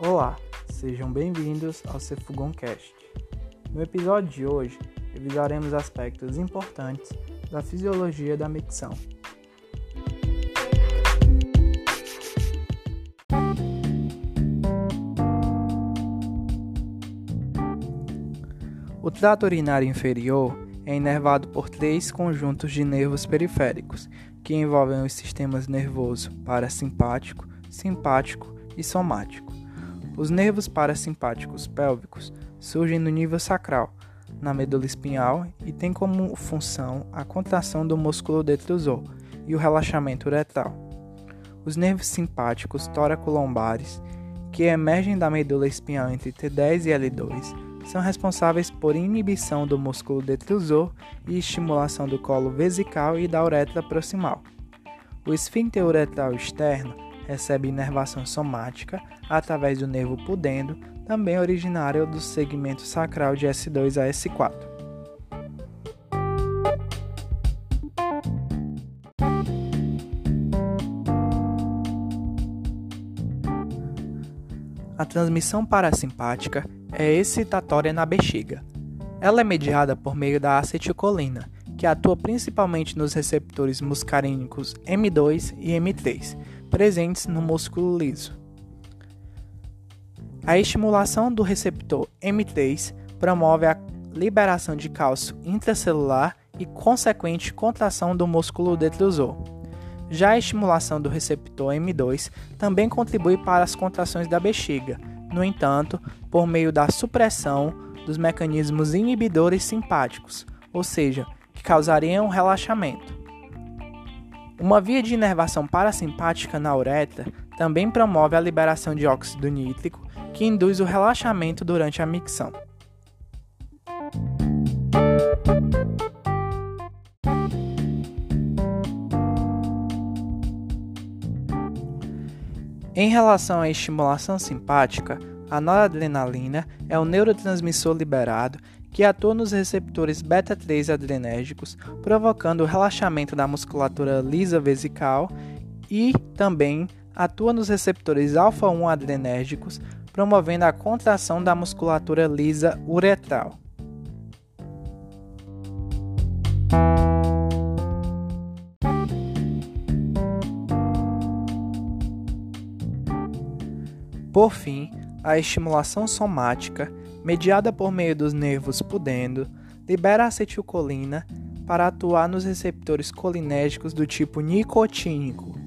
Olá, sejam bem-vindos ao Cefugoncast. No episódio de hoje, revisaremos aspectos importantes da fisiologia da micção. O trato urinário inferior é inervado por três conjuntos de nervos periféricos, que envolvem os sistemas nervoso parasimpático, simpático e somático. Os nervos parasimpáticos pélvicos surgem no nível sacral, na medula espinhal e têm como função a contração do músculo detrusor e o relaxamento uretral. Os nervos simpáticos tóraco-lombares, que emergem da medula espinhal entre T10 e L2, são responsáveis por inibição do músculo detrusor e estimulação do colo vesical e da uretra proximal. O esfíncter uretral externo recebe inervação somática através do nervo pudendo, também originário do segmento sacral de S2 a S4. A transmissão parasimpática é excitatória na bexiga. Ela é mediada por meio da acetilcolina, que atua principalmente nos receptores muscarínicos M2 e M3, presentes no músculo liso. A estimulação do receptor M3 promove a liberação de cálcio intracelular e consequente contração do músculo detrusor. Já a estimulação do receptor M2 também contribui para as contrações da bexiga, no entanto, por meio da supressão dos mecanismos inibidores simpáticos, ou seja, que causariam relaxamento. Uma via de inervação parasimpática na uretra também promove a liberação de óxido nítrico, que induz o relaxamento durante a micção. Em relação à estimulação simpática, a noradrenalina é o neurotransmissor liberado que atua nos receptores beta-3 adrenérgicos, provocando o relaxamento da musculatura lisa vesical e também atua nos receptores alfa-1 adrenérgicos, promovendo a contração da musculatura lisa uretral. Por fim, a estimulação somática mediada por meio dos nervos pudendo, libera acetilcolina para atuar nos receptores colinérgicos do tipo nicotínico,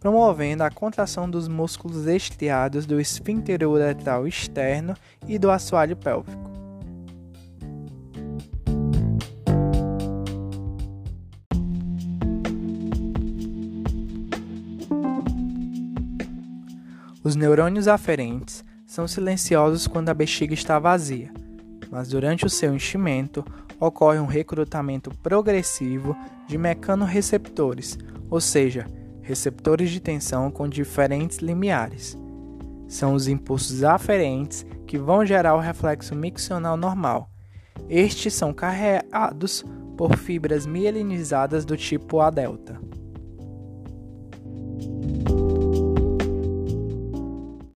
promovendo a contração dos músculos estriados do esfíncter uretral externo e do assoalho pélvico. Os neurônios aferentes são silenciosos quando a bexiga está vazia, mas durante o seu enchimento ocorre um recrutamento progressivo de mecanorreceptores, ou seja, receptores de tensão com diferentes limiares. São os impulsos aferentes que vão gerar o reflexo miccional normal. Estes são carregados por fibras mielinizadas do tipo A delta.